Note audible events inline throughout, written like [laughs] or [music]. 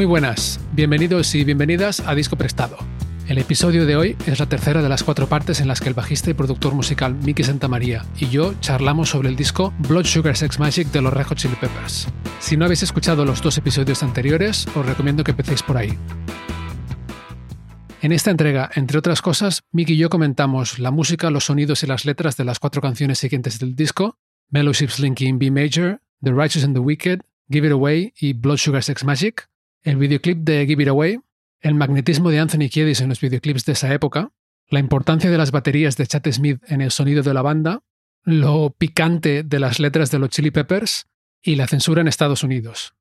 Muy buenas, bienvenidos y bienvenidas a Disco Prestado. El episodio de hoy es la tercera de las cuatro partes en las que el bajista y productor musical Mickey Santamaría y yo charlamos sobre el disco Blood Sugar Sex Magic de los Red Hot Chili Peppers. Si no habéis escuchado los dos episodios anteriores, os recomiendo que empecéis por ahí. En esta entrega, entre otras cosas, Mickey y yo comentamos la música, los sonidos y las letras de las cuatro canciones siguientes del disco, Mellowship Slinky in B Major, The Righteous and the Wicked, Give It Away y Blood Sugar Sex Magic, el videoclip de Give It Away, el magnetismo de Anthony Kiedis en los videoclips de esa época, la importancia de las baterías de Chad Smith en el sonido de la banda, lo picante de las letras de los Chili Peppers y la censura en Estados Unidos.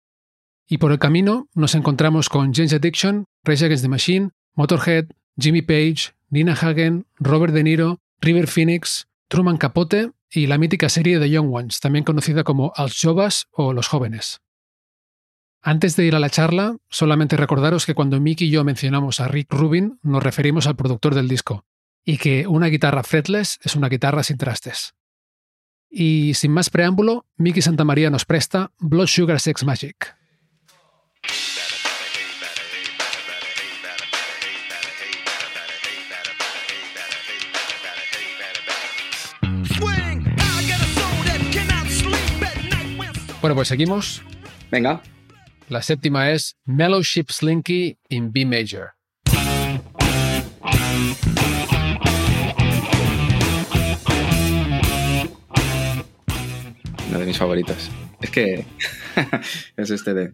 Y por el camino nos encontramos con James Addiction, Rage Against the Machine, Motorhead, Jimmy Page, Nina Hagen, Robert De Niro, River Phoenix, Truman Capote y la mítica serie The Young Ones, también conocida como Als Jovas o Los Jóvenes. Antes de ir a la charla, solamente recordaros que cuando Mickey y yo mencionamos a Rick Rubin, nos referimos al productor del disco, y que una guitarra fretless es una guitarra sin trastes. Y sin más preámbulo, Mickey Santamaría nos presta Blood Sugar Sex Magic. Bueno, pues seguimos. Venga. La séptima es Mellowship Slinky in B Major. Uno de mis favoritos. Es que [laughs] es este de.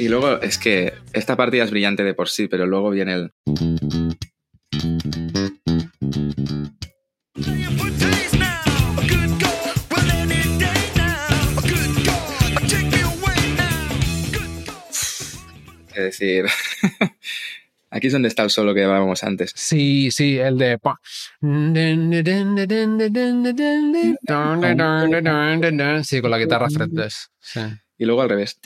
Y luego es que esta partida es brillante de por sí, pero luego viene el. [laughs] Es decir, [laughs] aquí es donde está el solo que hablábamos antes. Sí, sí, el de. [laughs] Sí, con la guitarra fretless. Sí. Y luego al revés.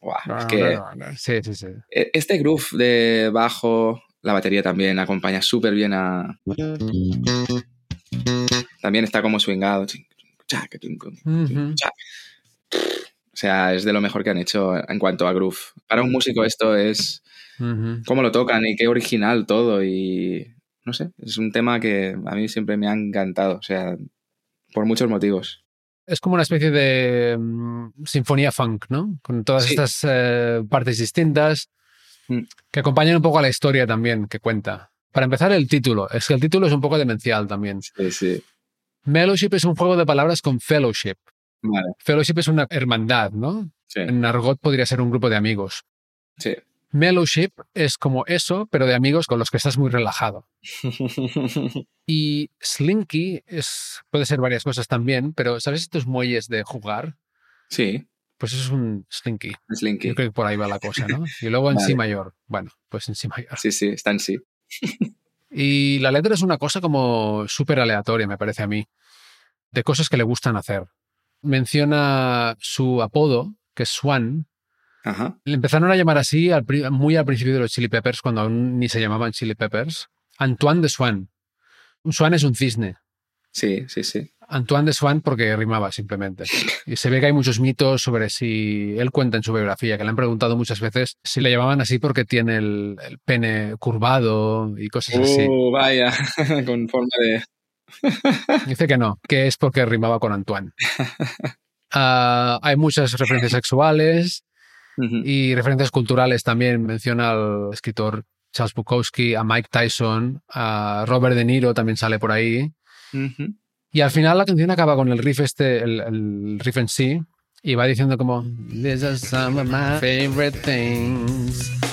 Buah, es que Sí, sí, sí. este groove de bajo, la batería también acompaña súper bien a. También está como swingado. O sea, es de lo mejor que han hecho en cuanto a groove. Para un músico esto es Ujú. cómo lo tocan y qué original todo y no sé, es un tema que a mí siempre me ha encantado, o sea, por muchos motivos. Es como una especie de mm, sinfonía funk, ¿no? Con todas Sí. estas eh, partes distintas Mm. que acompañan un poco a la historia también que cuenta. Para empezar, el título. Es que el título es un poco demencial también. Sí, sí. Mellowship es un juego de palabras con fellowship. Vale, Fellowship es una hermandad, ¿no? sí, En argot podría ser un grupo de amigos. sí. Mellowship es como eso, pero de amigos con los que estás muy relajado. [laughs] Y Slinky es, puede ser varias cosas también, pero ¿sabes estos muelles de jugar? sí, Pues eso es un Slinky. Slinky. Yo creo que por ahí va la cosa, ¿no? Y luego en Vale. Si mayor. Bueno, pues en Si mayor. Sí, sí, está en sí. Y la letra es una cosa como súper aleatoria, me parece a mí, de cosas que le gustan hacer. Menciona su apodo, que es Swan. Ajá. Le empezaron a llamar así al muy al principio de los Chili Peppers, cuando aún ni se llamaban Chili Peppers. Antoine de Swan. Un Swan es un cisne. Sí, sí, sí. Antoine de Swan porque rimaba simplemente. Y se ve que hay muchos mitos sobre si él cuenta en su biografía, que le han preguntado muchas veces si le llamaban así porque tiene el, el pene curvado y cosas así. Uh, vaya, [laughs] con forma de... [laughs] Dice que no, que es porque rimaba con Antoine. Ah, hay muchas referencias sexuales Y referencias culturales también. Menciona al escritor Charles Bukowski, a Mike Tyson, a Robert De Niro también sale por ahí. Y al final la canción acaba con el riff este, el, el riff en sí, y va diciendo como These are some of my favorite things.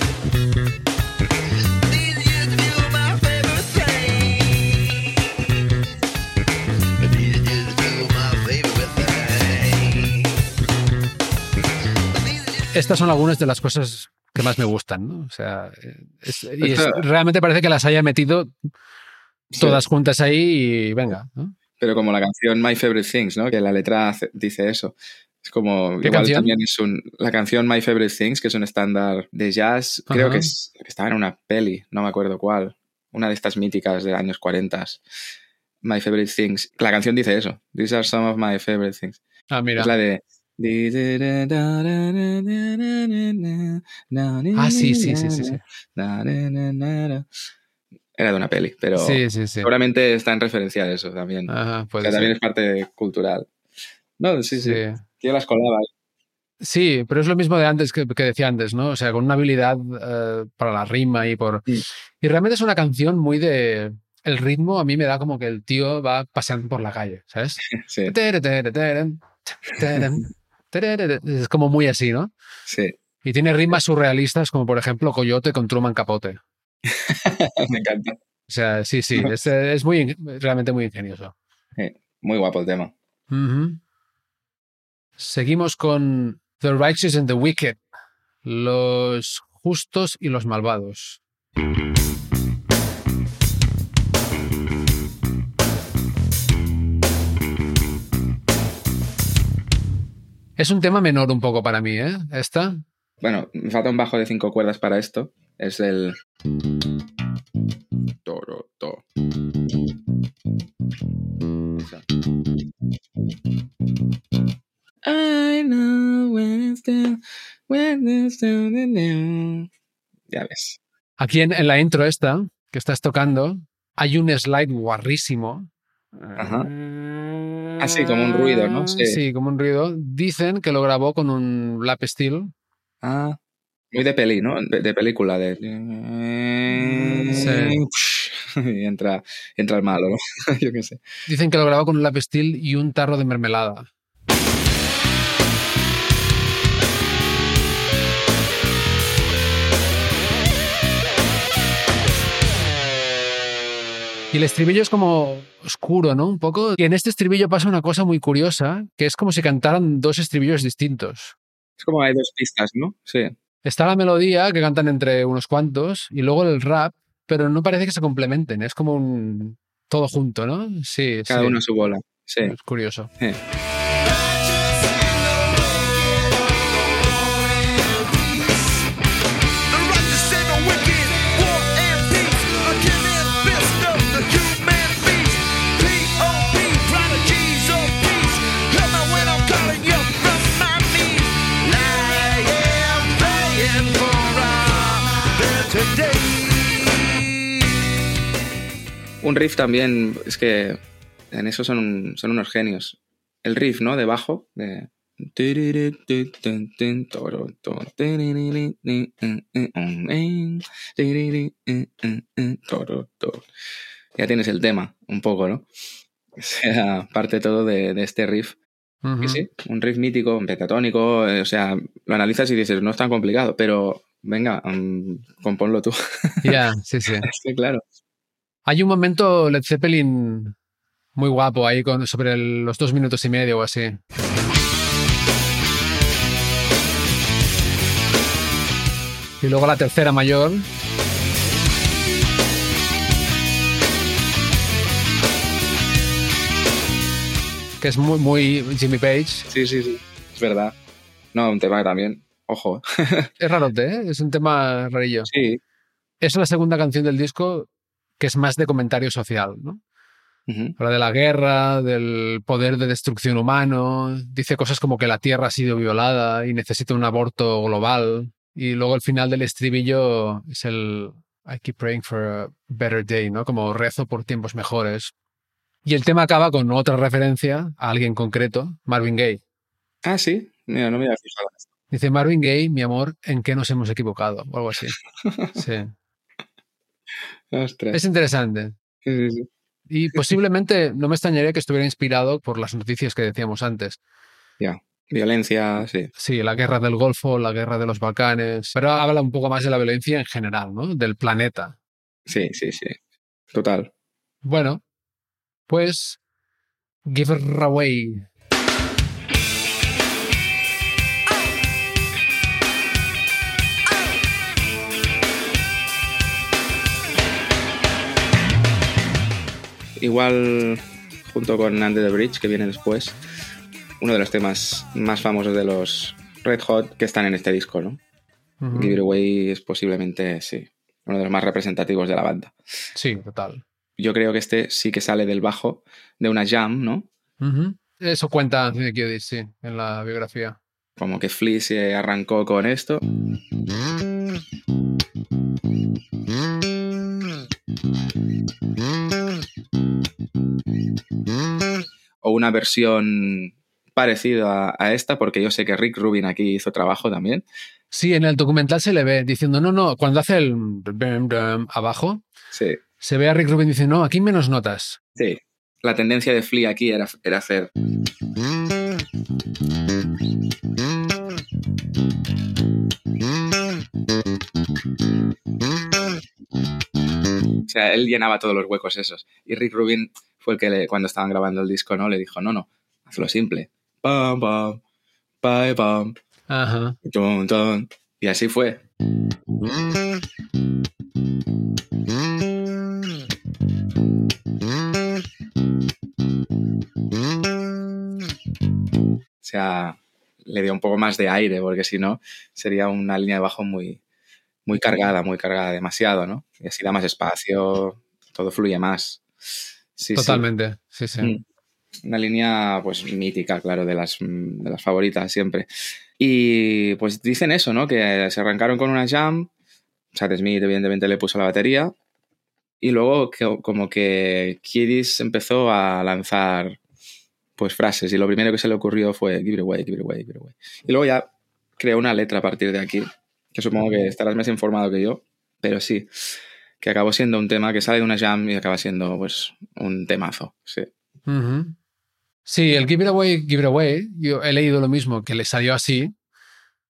Estas son algunas de las cosas que más me gustan, ¿no? O sea, es- y es- Esto- realmente parece que las haya metido Sí. todas juntas ahí y venga, ¿no? Pero como la canción My Favorite Things, ¿no? Que la letra hace- dice eso. Es como. ¿Qué igual canción? también es un. La canción My Favorite Things, que es un estándar de jazz. Creo Ajá. que, es, que estaba en una peli, no me acuerdo cuál. Una de estas míticas de años 40. My Favorite Things. La canción dice eso. These are some of my favorite things. Ah, mira. Es la de. Ah, sí, sí, sí, sí, sí. Era de una peli, pero Sí, sí, sí. seguramente está en referencia a eso también. Ajá, O sea, también es parte cultural. No, sí, sí. Yo las colaba. Sí, pero es lo mismo de antes que, que decía antes, ¿no? O sea, con una habilidad eh, para la rima y por. Y realmente es una canción muy de. El ritmo a mí me da como que el tío va paseando por la calle, ¿sabes? [laughs] Sí, Es como muy así, ¿no? sí. Y tiene rimas surrealistas, como por ejemplo Coyote con Truman Capote. [laughs] Me encanta. O sea, sí, sí, [laughs] es, es muy, realmente muy ingenioso. Muy guapo el tema. Seguimos con The Righteous and the Wicked, los justos y los malvados. Es un tema menor un poco para mí, ¿eh? Esta. Bueno, me falta un bajo de cinco cuerdas para esto. Es el. Toro, to. Esa. I know when it's down, when it's down and down. Ya ves. Aquí en, en la intro esta, que estás tocando, hay un slide guarrísimo. Ajá. Así, como un ruido, ¿no? Sí. Sí, como un ruido. Dicen que lo grabó con un lap steel. Ah, muy de peli, ¿no? De, de película, de... [laughs] Y entra, entra el malo, ¿no? [laughs] Yo qué sé. Dicen que lo grabó con un lap steel y un tarro de mermelada. Y el estribillo es como oscuro, ¿no? Un poco. Y en este estribillo pasa una cosa muy curiosa, que es como si cantaran dos estribillos distintos. Es como hay dos pistas, ¿no? Sí. Está la melodía que cantan entre unos cuantos y luego el rap, pero no parece que se complementen. Es como un todo junto, ¿no? Sí, Cada sí. uno a su bola. Sí. Es curioso. Eh. Un riff también, es que en eso son, son unos genios. El riff, ¿no? De bajo, de... Ya tienes el tema, un poco, ¿no? O sea, parte todo de, de este riff. Y sí, un riff mítico, un pentatónico, eh, o sea, lo analizas y dices, no es tan complicado, pero venga, mm, compónlo tú. Ya, sí, sí. [laughs] es que claro. Hay un momento Led Zeppelin muy guapo ahí con, sobre el- los dos minutos y medio o así. Y luego la tercera mayor. Que es muy, muy Jimmy Page. Sí, sí, sí. Es verdad. No, un tema que también, ojo. [laughs] Es rarote, ¿eh? Es un tema rarillo. sí. Es la segunda canción del disco que es más de comentario social, ¿no? Habla de la guerra, del poder de destrucción humano, dice cosas como que la Tierra ha sido violada y necesita un aborto global. Y luego el final del estribillo es el I keep praying for a better day, ¿no? Como rezo por tiempos mejores. Y el tema acaba con otra referencia a alguien concreto, Marvin Gaye. Ah, sí. Mira, no me había fijado. Dice Marvin Gaye, mi amor, ¿en qué nos hemos equivocado? O algo así. [laughs] Sí. Ostras. Es interesante. Sí, sí, sí. Y posiblemente no me extrañaría que estuviera inspirado por las noticias que decíamos antes. Violencia, sí. Sí, la guerra del Golfo, la guerra de los Balcanes, pero habla un poco más de la violencia en general, ¿no? Del planeta. Sí, sí, sí. Total. Bueno, pues Give Igual, junto con Under the Bridge, que viene después, uno de los temas más famosos de los Red Hot que están en este disco, ¿no? Give It Away es posiblemente, sí, uno de los más representativos de la banda. Sí, total. Yo creo que este sí que sale del bajo de una jam, ¿no? Eso cuenta Anthony Kiedis, sí, en la biografía. Como que Flea se arrancó con esto. Una versión parecida a, esta, porque yo sé que Rick Rubin aquí hizo trabajo también. Sí, en el documental se le ve diciendo, no, no, cuando hace el abajo, Sí, se ve a Rick Rubin diciendo, no, aquí menos notas. sí. La tendencia de Flea aquí era, era hacer. O sea, él llenaba todos los huecos esos. Y Rick Rubin fue el que le- cuando estaban grabando el disco, ¿no? Le dijo, no, no, hazlo simple. Pam, pam, pa, pam, Ajá. Y así fue. O sea, le dio un poco más de aire, porque si no, sería una línea de bajo muy, muy cargada, muy cargada, demasiado, ¿no? Y así da más espacio, todo fluye más. Sí, sí. Totalmente. Sí, sí. Mm. Una línea, pues, mítica, claro, de las, de las favoritas siempre. Y pues dicen eso, ¿no? Que se arrancaron con una jam. Chad Smith, evidentemente, le puso la batería. Y luego, que, como que Kiddis empezó a lanzar, pues, frases. Y lo primero que se le ocurrió fue Give it away, give it away, give it away. Y luego ya creó una letra a partir de aquí, que supongo que estarás más informado que yo. Pero sí, que acabó siendo un tema que sale de una jam y acaba siendo, pues, un temazo. Sí. Ujú. Sí, el Give It Away, Give It Away, yo he leído lo mismo, que le salió así.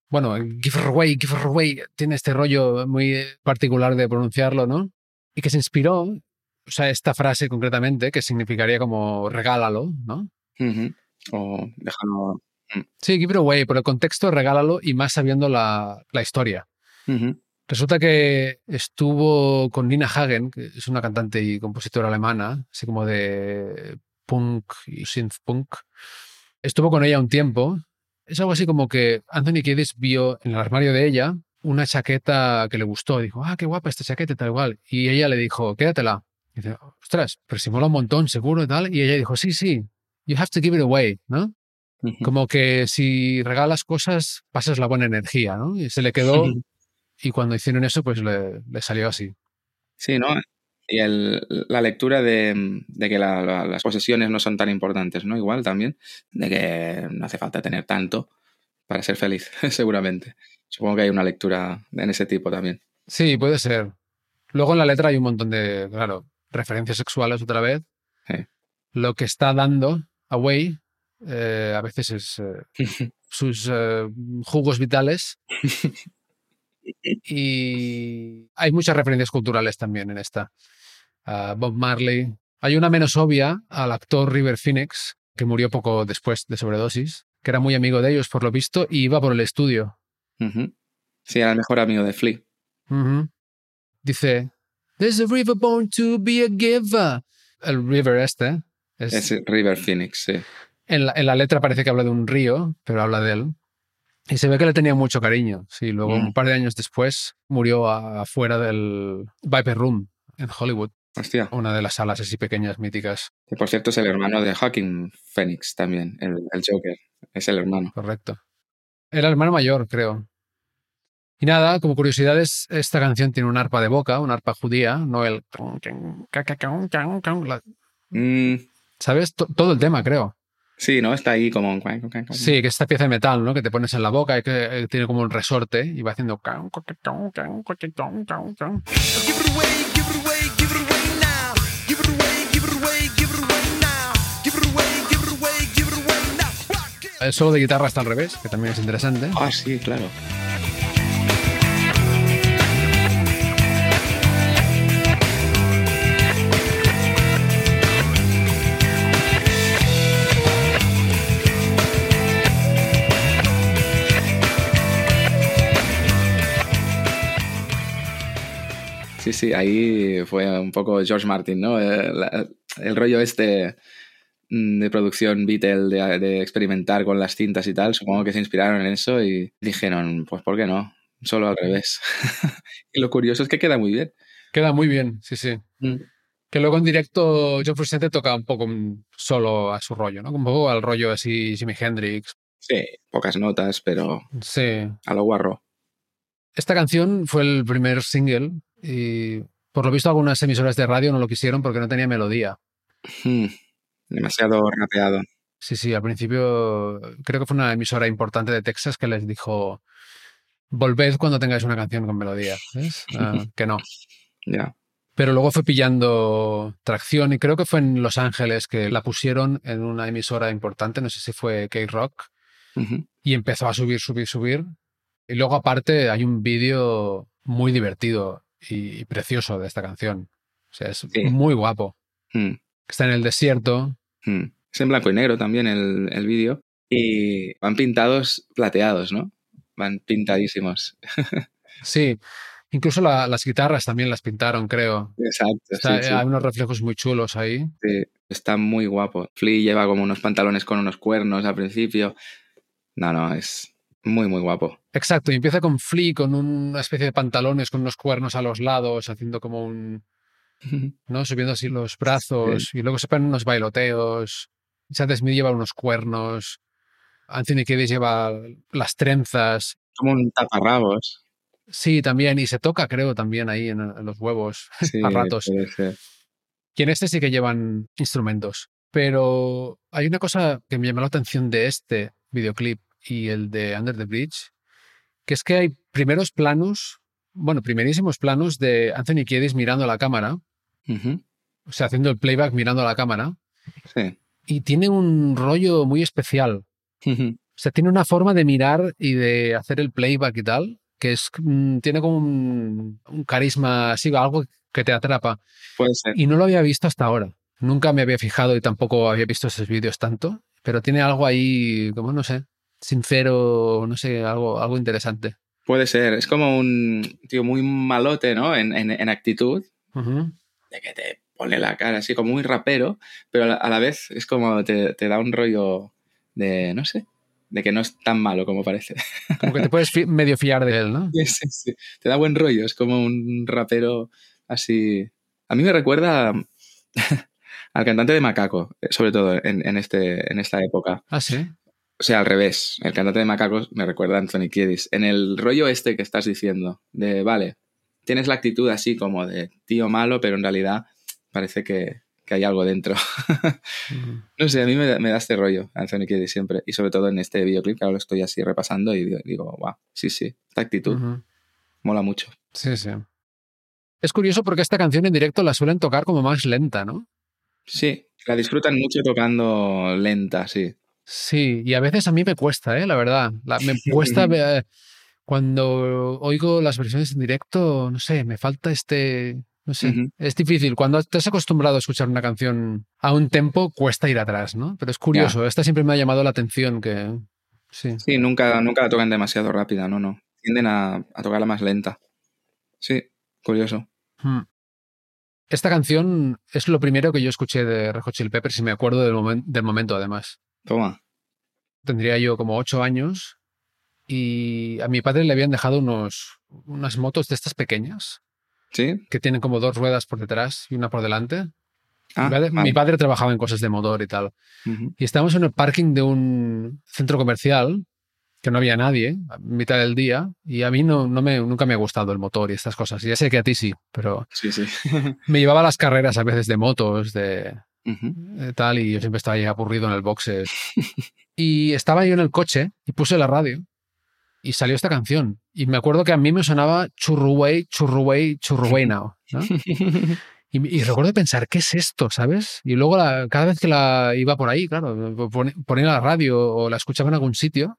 Bueno, Give It Away, Give It Away tiene este rollo muy particular de pronunciarlo, ¿no? Y que se inspiró, o sea, esta frase concretamente, que significaría como regálalo, ¿no? Ujú. O déjalo. Sí, Give It Away, por el contexto, regálalo y más sabiendo la, la historia. Ujú. Resulta que estuvo con Nina Hagen, que es una cantante y compositora alemana, así como de punk y synth punk. Estuvo con ella un tiempo. Es algo así como que Anthony Kiedis vio en el armario de ella una chaqueta que le gustó. Dijo, ah, qué guapa esta chaqueta, tal igual. Y ella le dijo, quédatela. Y dice, ostras, pero si mola un montón, seguro y tal. Y ella dijo, sí, sí, you have to give it away, ¿no? Como que si regalas cosas, pasas la buena energía, ¿no? Y se le quedó [laughs] y cuando hicieron eso, pues le, le salió así. Sí, ¿no? Y el- la lectura de, de que la- la- las posesiones no son tan importantes, ¿no? Igual también, de que no hace falta tener tanto para ser feliz, [laughs] seguramente. Supongo que hay una lectura en ese tipo también. Sí, puede ser. Luego en la letra hay un montón de, claro, referencias sexuales otra vez. Sí. Lo que está dando Away eh, a veces es eh, [laughs] sus eh, jugos vitales. [laughs] Y hay muchas referencias culturales también en esta. Bob Marley. Hay una menos obvia al actor River Phoenix, que murió poco después de sobredosis, que era muy amigo de ellos por lo visto y iba por el estudio. Sí, era el mejor amigo de Flea. Dice, There's a river born to be a giver. El river este es, Es River Phoenix, sí. en, la, en la letra parece que habla de un río, pero habla de él. Y se ve que le tenía mucho cariño. Sí, luego Mm. un par de años después murió afuera del Viper Room en Hollywood, Hostia. una de las salas así pequeñas míticas. Que por cierto es el hermano de Hawking Phoenix también, el, el Joker. Es el hermano. Correcto. Era el hermano mayor, creo. Y nada, como curiosidades, esta canción tiene un arpa de boca, un arpa judía, no el... Mm, ¿Sabes? To- todo el tema, creo. Sí, ¿no? Está ahí como... Sí, que es esta pieza de metal, ¿no? Que te pones en la boca y que eh, tiene como un resorte y va haciendo... El solo de guitarra está al revés, que también es interesante. Ah, sí, claro. Sí, ahí fue un poco George Martin, ¿no? El, el rollo este mm, de producción Beatle, de, de experimentar con las cintas y tal, supongo que se inspiraron en eso y dijeron, pues ¿por qué no? Solo al revés. [laughs] y lo curioso es que queda muy bien. Queda muy bien, sí, sí. Mm. Que luego en directo John Frusciante toca un poco mm, solo a su rollo, ¿no? Un poco al rollo así Jimi Hendrix. Sí, pocas notas, pero Sí. a lo guarro. Esta canción fue el primer single y por lo visto algunas emisoras de radio no lo quisieron porque no tenía melodía. Mm, Demasiado rapeado. Sí, sí, al principio creo que fue una emisora importante de Texas que les dijo, volved cuando tengáis una canción con melodía. ¿ves? [laughs] Ah, que no. Ya. Pero luego fue pillando tracción y creo que fue en Los Ángeles que la pusieron en una emisora importante, no sé si fue K-Rock, y empezó a subir, subir, subir. Y luego aparte hay un vídeo muy divertido y, y precioso de esta canción. O sea, es Sí. muy guapo. Mm, Está en el desierto. mm. Es en blanco y negro también el, el vídeo. Y van pintados plateados, ¿no? Van pintadísimos. [laughs] Sí, incluso la- las guitarras también las pintaron, creo. Exacto. Está- sí, sí. Hay unos reflejos muy chulos ahí. Sí, está muy guapo. Flea lleva como unos pantalones con unos cuernos al principio. No, no, es muy, muy guapo. Exacto, y empieza con Flea con una especie de pantalones con unos cuernos a los lados, haciendo como un, [laughs] ¿no? Subiendo así los brazos y luego se ponen unos bailoteos. Chad Smith lleva unos cuernos. Anthony Kiedis lleva las trenzas. Como un taparrabos. Sí, también. Y se toca, creo, también ahí en, en los huevos [laughs] Sí, a ratos. ser. Y en este sí que llevan instrumentos. Pero hay una cosa que me llamó la atención de este videoclip y el de Under the Bridge, que es que hay primeros planos, bueno, primerísimos planos de Anthony Kiedis mirando a la cámara, o sea, haciendo el playback mirando a la cámara, Sí. y tiene un rollo muy especial. Ujú, O sea, tiene una forma de mirar y de hacer el playback y tal, que es, mm, tiene como un, un carisma así, algo que te atrapa. Puede ser. Y no lo había visto hasta ahora. Nunca me había fijado y tampoco había visto esos vídeos tanto, pero tiene algo ahí, como no sé, sincero, no sé, algo, algo interesante. Puede ser. Es como un tío muy malote, ¿no? En, en- en actitud. De que te pone la cara así como muy rapero, pero a la, a la vez es como te, te da un rollo de, no sé, de que no es tan malo como parece. Como que te puedes fi- medio fiar de él, ¿no? Sí, sí, sí. Te da buen rollo. Es como un rapero así. A mí me recuerda [laughs] al cantante de Macaco, eh, sobre todo en, en este, en esta época. Ah, sí. O sea, al revés. El cantante de Macacos me recuerda a Anthony Kiedis. En el rollo este que estás diciendo, de, vale, tienes la actitud así como de tío malo, pero en realidad parece que, que hay algo dentro. No sé, a mí me da, me da este rollo Anthony Kiedis siempre. Y sobre todo en este videoclip, que ahora lo estoy así repasando y digo, digo wow, sí, sí, esta actitud mola mucho. Sí, sí. Es curioso porque esta canción en directo la suelen tocar como más lenta, ¿no? Sí, la disfrutan mucho tocando lenta, sí. Sí, y a veces a mí me cuesta, ¿eh? La verdad. La- me [laughs] cuesta eh, cuando oigo las versiones en directo, no sé, me falta este... No sé, es difícil. Cuando te has acostumbrado a escuchar una canción a un tempo, cuesta ir atrás, ¿no? Pero es curioso. Esta siempre me ha llamado la atención que... Sí. Sí, nunca, nunca la tocan demasiado rápida, no, no. Tienden a, a tocarla más lenta. Sí, curioso. Hmm. Esta canción es lo primero que yo escuché de Red Hot Chili Peppers y me acuerdo del, momen- del momento, además. Toma. Tendría yo como ocho años y a mi padre le habían dejado unos, unas motos de estas pequeñas ¿Sí? que tienen como dos ruedas por detrás y una por delante. Ah, mi, padre, mi padre trabajaba en cosas de motor y tal. Y estábamos en el parking de un centro comercial que no había nadie a mitad del día y a mí no, no me, nunca me ha gustado el motor y estas cosas. Y ya sé que a ti sí, pero Sí, sí. [laughs] me llevaba a las carreras a veces de motos, de, De tal, y yo siempre estaba ahí aburrido en el boxes. y estaba yo en el coche y puse la radio y salió esta canción. Y me acuerdo que a mí me sonaba Churruway, Churruway, Churruway Now. ¿no? [laughs] Y, y recuerdo pensar, ¿qué es esto? ¿Sabes? Y luego la- cada vez que la iba por ahí, claro, pon- ponía la radio o la escuchaba en algún sitio,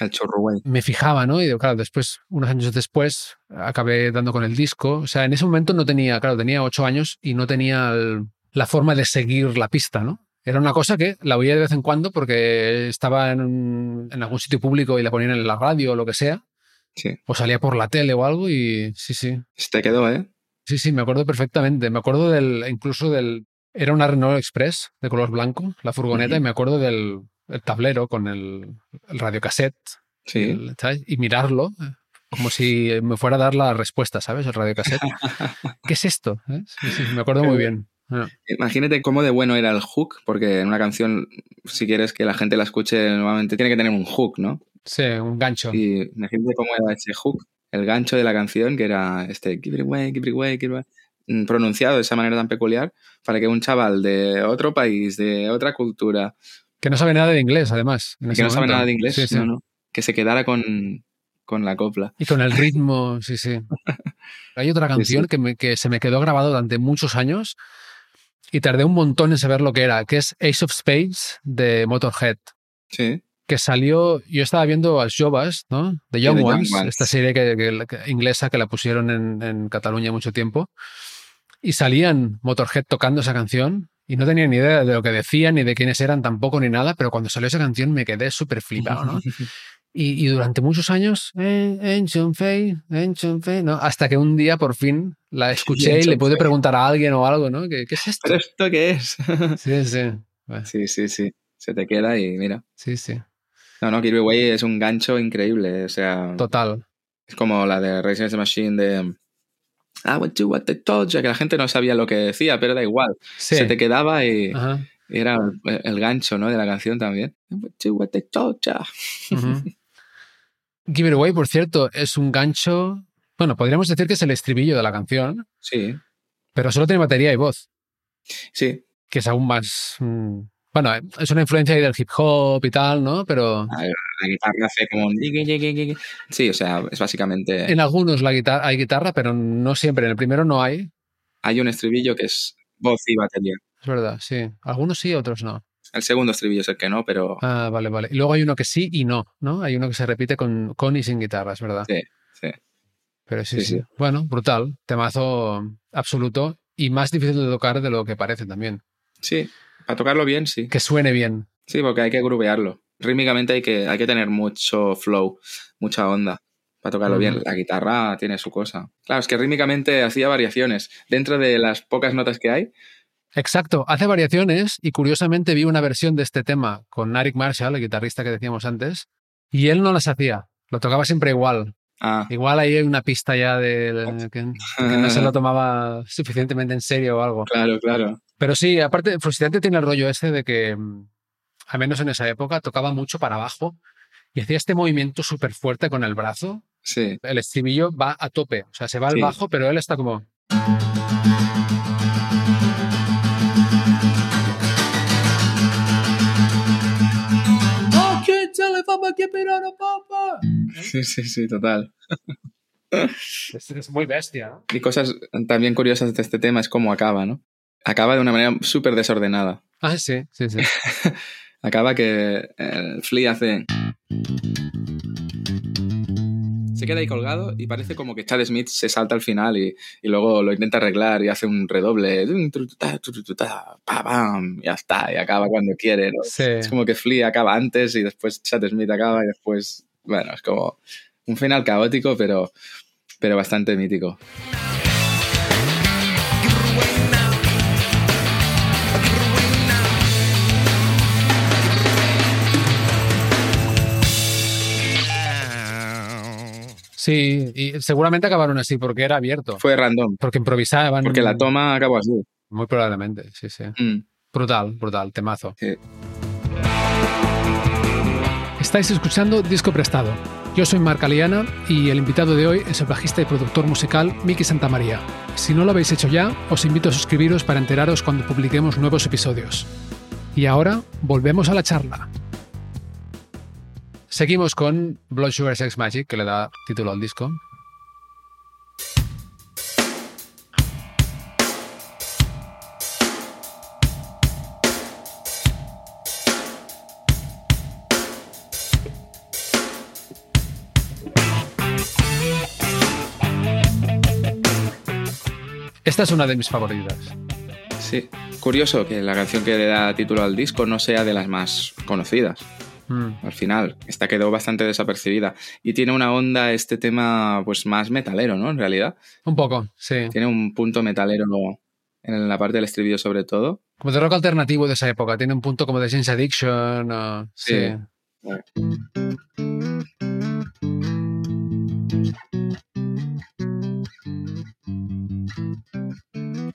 El chorro me fijaba, ¿no? Y claro, después, unos años después, acabé dando con el disco. O sea, en ese momento no tenía, claro, tenía ocho años y no tenía el- la forma de seguir la pista, ¿no? Era una cosa que la oía de vez en cuando porque estaba en, un- en algún sitio público y la ponían en la radio o lo que sea, Sí. o salía por la tele o algo y sí, sí. Se te quedó, ¿eh? Sí, sí, me acuerdo perfectamente. Me acuerdo del, incluso del, era una Renault Express de color blanco, la furgoneta, y me acuerdo del el tablero con el, el radiocassette Sí. el- ¿sabes? y mirarlo como si me fuera a dar la respuesta, ¿sabes? El radiocassette. [laughs] ¿Qué es esto? ¿Eh? Sí, sí, me acuerdo muy bien. Ah, Imagínate cómo de bueno era el hook, porque en una canción, si quieres que la gente la escuche nuevamente, tiene que tener un hook, ¿no? Sí, un gancho. Y imagínate cómo era ese hook, el gancho de la canción, que era este give it away, give it away, give it away, mm, pronunciado de esa manera tan peculiar, para que un chaval de otro país, de otra cultura, Que no sabe nada de inglés, además. en que no sabe momento. nada de inglés, Sí, sí. no, no, que se quedara con, con la copla. Y con el ritmo, sí, sí. [laughs] Hay otra canción sí. Que, me- que se me quedó grabado durante muchos años y tardé un montón en saber lo que era, que es Ace of Spades de Motorhead. Sí, que salió, yo estaba viendo a Jovas, ¿no? The Young, Young Ones, esta serie que, que- que- inglesa que la pusieron en, en Cataluña mucho tiempo, y salían Motorhead tocando esa canción, y no tenía ni idea de lo que decían, ni de quiénes eran tampoco, ni nada, pero cuando salió esa canción me quedé súper flipado, ¿no? [laughs] Y, y durante muchos años, Ancient Faith, Ancient Faith, ¿no? Hasta que un día por fin la [laughs] escuché y le Ancient pude preguntar a alguien o algo, ¿no? ¿Qué, qué es esto? ¿Pero esto qué es? [laughs] Sí, sí. Bueno, sí, sí, sí, se te queda y mira. Sí, sí. No, no, Kirby Way es un gancho increíble, o sea, Total. es como la de Racing Machine de I would do what they told you, que la gente no sabía lo que decía, pero da igual, Sí. se te quedaba y, y era el, el gancho ¿no? de la canción también. I what they told you. Ujú. [laughs] Give It Away, por cierto, es un gancho. Bueno, podríamos decir que es el estribillo de la canción, Sí, pero solo tiene batería y voz, sí, que es aún más. mm, Bueno, es una influencia ahí del hip hop y tal, ¿no? Pero la guitarra hace como. Sí, o sea, es básicamente... en algunos la guitarra, hay guitarra, pero no siempre. En el primero no hay. Hay un estribillo que es voz y batería. Es verdad, sí. Algunos sí, otros no. El segundo estribillo es el que no, pero Ah, vale, vale. Y luego hay uno que sí y no, ¿no? Hay uno que se repite con, con y sin guitarra, es verdad. Sí, sí. Pero sí, Sí, sí, sí. Bueno, brutal. Temazo absoluto y más difícil de tocar de lo que parece también. sí, para tocarlo bien, sí. Que suene bien. Sí, porque hay que grubearlo. Rítmicamente hay que, hay que tener mucho flow, mucha onda para tocarlo bien. La guitarra tiene su cosa. Claro, es que rítmicamente hacía variaciones. Dentro de las pocas notas que hay, Exacto, hace variaciones y curiosamente vi una versión de este tema con Eric Marshall, el guitarrista que decíamos antes, y él no las hacía, lo tocaba siempre igual. ah, Igual ahí hay una pista ya de que, que no se lo [laughs] tomaba suficientemente en serio o algo. claro, claro. Pero sí, aparte, Frustrante tiene el rollo ese de que, mm, al menos en esa época, tocaba mucho para abajo y hacía este movimiento súper fuerte con el brazo. Sí, El estribillo va a tope, o sea, se va al Sí. bajo, pero él está como... [laughs] sí, sí, sí, total. Es, es muy bestia, ¿no? Y cosas también curiosas de este tema es cómo acaba, ¿no? Acaba de una manera súper desordenada. Ah, sí, sí, sí. [laughs] Acaba que el Flea hace... Se queda ahí colgado y parece como que Chad Smith se salta al final y, y luego lo intenta arreglar y hace un redoble. pam, Ya está, y acaba cuando quiere. ¿no? Sí. Es como que Flea acaba antes y después Chad Smith acaba y después... Bueno, es como un final caótico, pero, pero bastante mítico. Sí, y seguramente acabaron así porque era abierto. Fue random, Porque improvisaban. porque la toma acabó así. Muy probablemente, sí, sí. Mm, Brutal, brutal, temazo. sí. Estáis escuchando Disco Prestado. Yo soy Marc Aliana y el invitado de hoy es el bajista y productor musical Miki Santamaría. Si no lo habéis hecho ya, os invito a suscribiros para enteraros cuando publiquemos nuevos episodios. Y ahora volvemos a la charla. Seguimos con Blood Sugar Sex Magic, que le da título al disco. Esta es una de mis favoritas. Sí, curioso que la canción que le da título al disco no sea de las más conocidas. Mm. Al final, esta quedó bastante desapercibida. Y tiene una onda, este tema, pues más metalero, ¿no? En realidad. Un poco, sí. Tiene un punto metalero en la parte del estribillo, sobre todo. Como de rock alternativo de esa época. Tiene un punto como de James Addiction. o- sí. Sí.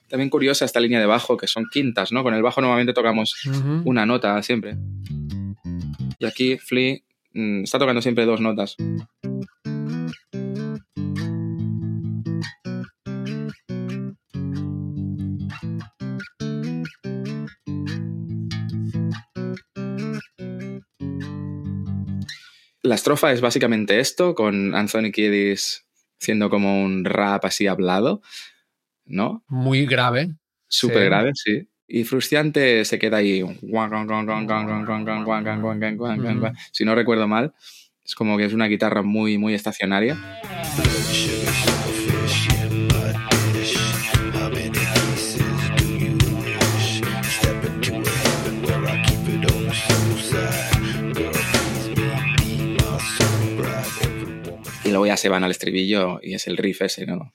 También curiosa esta línea de bajo, que son quintas, ¿no? Con el bajo normalmente tocamos una nota siempre. Y aquí Flea mm, está tocando siempre dos notas. La estrofa es básicamente esto, con Anthony Kiedis haciendo como un rap así hablado, ¿no? Muy grave. Súper Sí. grave, sí. Y frustrante se queda ahí. Si no recuerdo mal, es como que es una guitarra muy, muy estacionaria. Y luego ya se van al estribillo y es el riff ese, ¿no?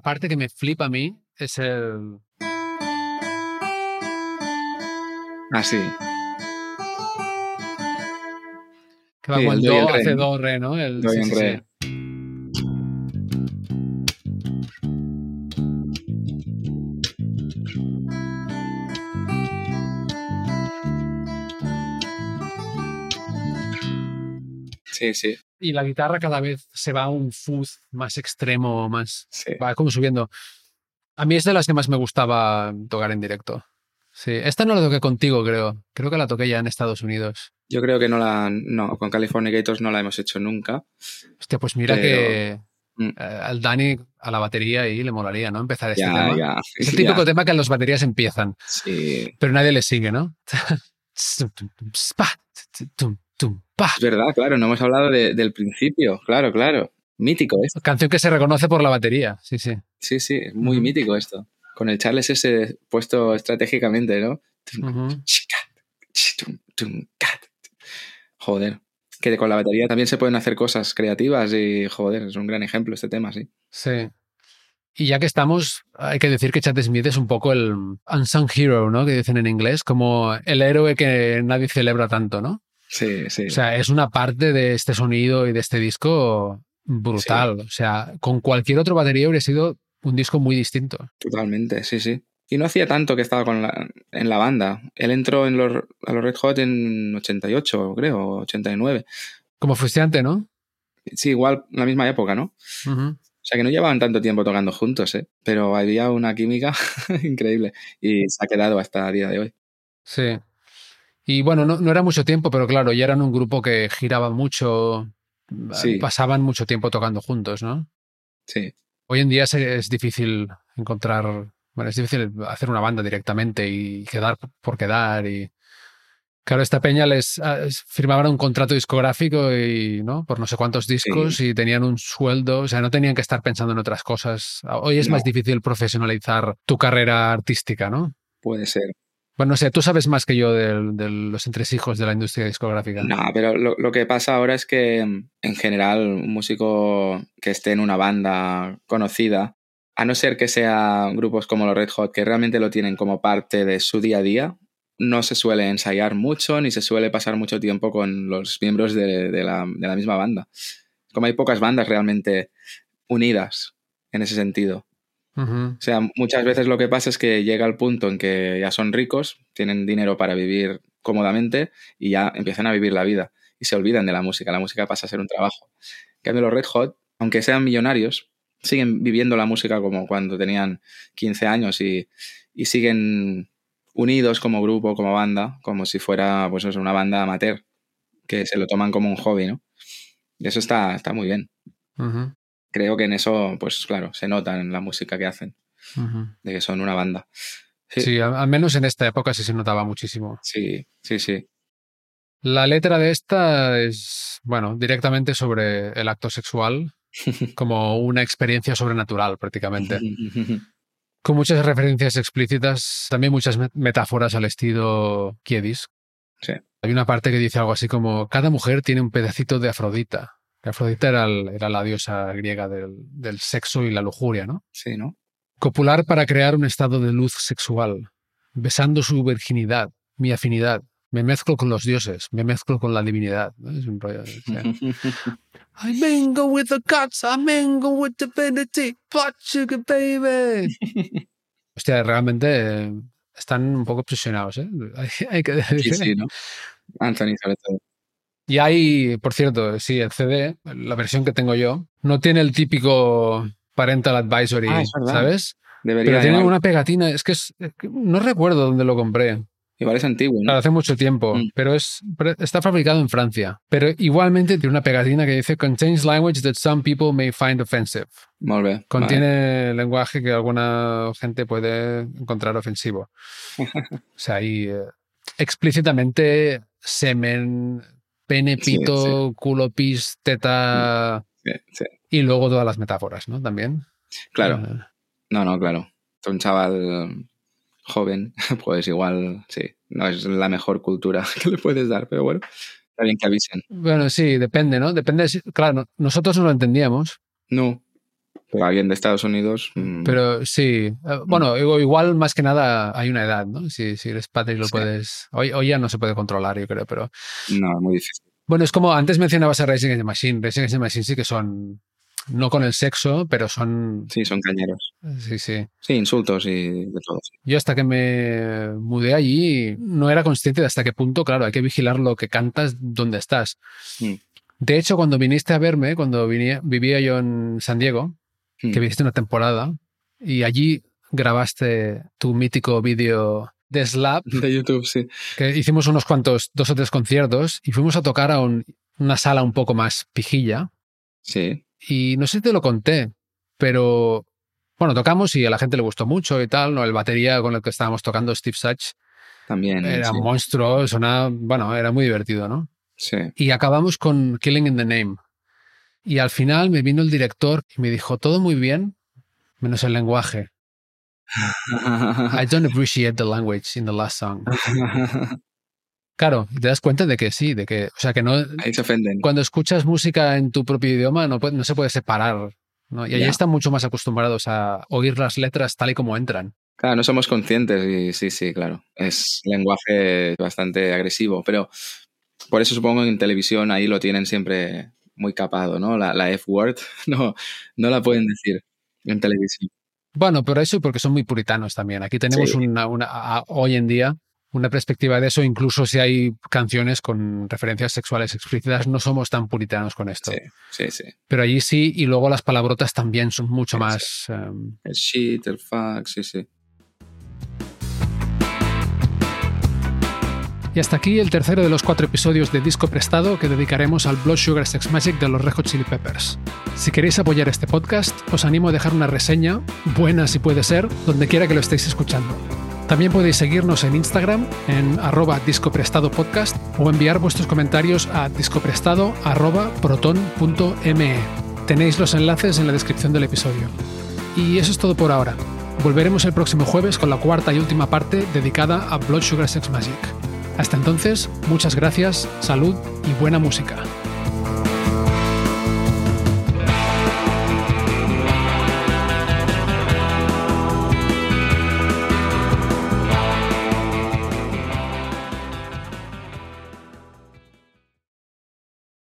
La parte que me flipa a mí es el. Ah, sí. Que va Sí, con el do hace do, re, ¿no? El, Do y sí, en sí, re. Sí, sí. Y la guitarra cada vez se va a un fuzz más extremo, más. sí. Va como subiendo. A mí es de las que más me gustaba tocar en directo. Sí, esta no la toqué contigo, creo. Creo que la toqué ya en Estados Unidos. Yo creo que no la. No, con California Gators no la hemos hecho nunca. Hostia, pues mira Pero- que Mm. eh, al Dani a la batería y le molaría, ¿no? Empezar este Ya, tema. ya. Es el ya. típico tema que las baterías empiezan, Sí. pero nadie le sigue, ¿no? Es verdad, claro, no hemos hablado de- del principio. Claro, claro. Mítico esto. Canción que se reconoce por la batería, sí, sí. Sí, sí, muy mítico esto. Con el Charles ese puesto estratégicamente, ¿no? Joder. Que con la batería también se pueden hacer cosas creativas y, joder, es un gran ejemplo este tema, sí. Sí. Y ya que estamos, hay que decir que Chad Smith es un poco el unsung hero, ¿no? Que dicen en inglés, como el héroe que nadie celebra tanto, ¿no? Sí, sí. O sea, es una parte de este sonido y de este disco brutal. O sea, con cualquier otro batería habría sido un disco muy distinto. Totalmente, sí, sí. Y no hacía tanto que estaba con la- en la banda. Él entró en los, a los Red Hot en 88, creo, 89. Como frustrante, ¿no? Sí, igual la misma época, ¿no? O sea que no llevaban tanto tiempo tocando juntos, ¿eh? Pero había una química [laughs] increíble y se ha quedado hasta el día de hoy. Sí. Y bueno, no, no era mucho tiempo, pero claro, ya eran un grupo que giraba mucho, Sí. pasaban mucho tiempo tocando juntos, ¿no? Sí, Hoy en día se- es difícil encontrar, bueno, es difícil hacer una banda directamente y quedar por quedar y claro, esta peña les ah, es- firmaban un contrato discográfico y, ¿no? Por no sé cuántos discos y tenían un sueldo, o sea, no tenían que estar pensando en otras cosas. Hoy es No. más difícil profesionalizar tu carrera artística, ¿no? puede ser. Bueno, no sé, tú sabes más que yo de, los entresijos de la industria discográfica. No, pero lo, que pasa ahora es que en general un músico que esté en una banda conocida, a no ser que sean grupos como los Red Hot, que realmente lo tienen como parte de su día a día, no se suele ensayar mucho ni se suele pasar mucho tiempo con los miembros de la misma banda. Como hay pocas bandas realmente unidas en ese sentido. O sea, muchas veces lo que pasa es que llega el punto en que ya son ricos, tienen dinero para vivir cómodamente y ya empiezan a vivir la vida y se olvidan de la música. La música pasa a ser un trabajo. En cambio, los Red Hot, aunque sean millonarios, siguen viviendo la música como cuando tenían 15 años y, y siguen unidos como grupo, como banda, como si fuera pues una banda amateur, que se lo toman como un hobby, ¿no? Y eso está, está muy bien. Creo que en eso, pues claro, se nota en la música que hacen, de que son una banda. Sí, Sí, al al menos en esta época sí se notaba muchísimo. sí, sí. sí. La letra de esta es, bueno, directamente sobre el acto sexual, [laughs] como una experiencia sobrenatural prácticamente. [laughs] Con muchas referencias explícitas, también muchas met- metáforas al estilo Kiedis. Sí. Hay una parte que dice algo así como, cada mujer tiene un pedacito de Afrodita. Que Afrodita era, el- era la diosa griega del, del sexo y la lujuria, ¿no? Sí, ¿no? Copular para crear un estado de luz sexual, besando su virginidad, mi afinidad. Me mezclo con los dioses, me mezclo con la divinidad. ¿no? Es un rollo. [laughs] I mingle with the gods, I mingle with divinity, blood sugar baby. [laughs] Hostia, realmente eh, están un poco obsesionados, ¿eh? Hay, [laughs] hay que decir. Sí, sí, ¿no? Anthony sobre todo. Y hay, por cierto, sí, el CD, la versión que tengo yo, no tiene el típico parental advisory, Ah. ¿sabes? Debería Pero tiene igual, una pegatina, es que, es, es que no recuerdo dónde lo compré, igual es antiguo, ¿no? claro, hace mucho tiempo, Mm. pero es está fabricado en Francia. Pero igualmente tiene una pegatina que dice contains language that some people may find offensive. Molt bé. Contiene lenguaje que alguna gente puede encontrar ofensivo. [laughs] O sea, ahí eh, explícitamente semen, pene, Sí, pito, culo, pis, teta. Sí, sí. y luego todas las metáforas, ¿no? También. Claro. Eh, No, no, claro. Un chaval joven, [laughs] pues igual, sí, no es la mejor cultura [laughs] que le puedes dar, pero bueno, está bien que avisen. bueno, sí, depende, ¿no? Depende. si- claro, no- nosotros no lo entendíamos, No, pero alguien de Estados Unidos, mm, pero sí. Eh, Bueno, igual- igual más que nada hay una edad, ¿no? Si, si eres padre y lo Sí. puedes. Hoy, hoy ya no se puede controlar, yo creo, pero. no, es muy difícil. Bueno, es como antes mencionabas a Racing Against the Machine. Racing Against the Machine sí que son. No con el sexo, pero son. Sí, son cañeros. Sí, sí. Sí, insultos y de todo. sí. Yo hasta que me mudé allí no era consciente de hasta qué punto, claro, hay que vigilar lo que cantas donde estás. Mm. De hecho, cuando viniste a verme, cuando vinía- vivía yo en San Diego, Que viviste una temporada, y allí grabaste tu mítico vídeo de Slap, De YouTube, sí. que hicimos unos cuantos, dos o tres conciertos, y fuimos a tocar a un- una sala un poco más pijilla, Sí, y no sé si te lo conté, pero bueno, tocamos y a la gente le gustó mucho y tal, ¿no? El batería con el que estábamos tocando, Steve Sachs, también. era sí. un monstruo, sonaba, bueno, era muy divertido, ¿no? Sí. Y acabamos con Killing in the Name. Y al final me vino el director y me dijo, todo muy bien, menos el lenguaje. I don't appreciate the language in the last song. Claro, te das cuenta de que sí, de que, o sea, que no, Ahí se ofenden. cuando escuchas música en tu propio idioma no, puede- no se puede separar. ¿no? Y allí Ya. están mucho más acostumbrados a oír las letras tal y como entran. Claro, no somos conscientes y sí, sí, claro. Es lenguaje bastante agresivo, pero por eso supongo que en televisión ahí lo tienen siempre muy capado, ¿no? La, la F-word [laughs] no, no la pueden decir en televisión. Bueno, pero eso porque son muy puritanos también. Aquí tenemos Sí. una, hoy en día una perspectiva de eso, incluso si hay canciones con referencias sexuales explícitas, no somos tan puritanos con esto. Sí, sí, sí. Pero allí sí, y luego las palabrotas también son mucho Sí, más... em, El shit, el fuck, sí, sí. Y hasta aquí el tercero de los cuatro episodios de Disco Prestado que dedicaremos al Blood Sugar Sex Magic de los Red Chili Peppers. Si queréis apoyar este podcast, os animo a dejar una reseña, buena si puede ser, donde quiera que lo estéis escuchando. También podéis seguirnos en Instagram en arroba discoprestadopodcast o enviar vuestros comentarios a discoprestado arroba proton.me. Tenéis los enlaces en la descripción del episodio. Y eso es todo por ahora. Volveremos el próximo jueves con la cuarta y última parte dedicada a Blood Sugar Sex Magic. Hasta entonces, muchas gracias, salud y buena música.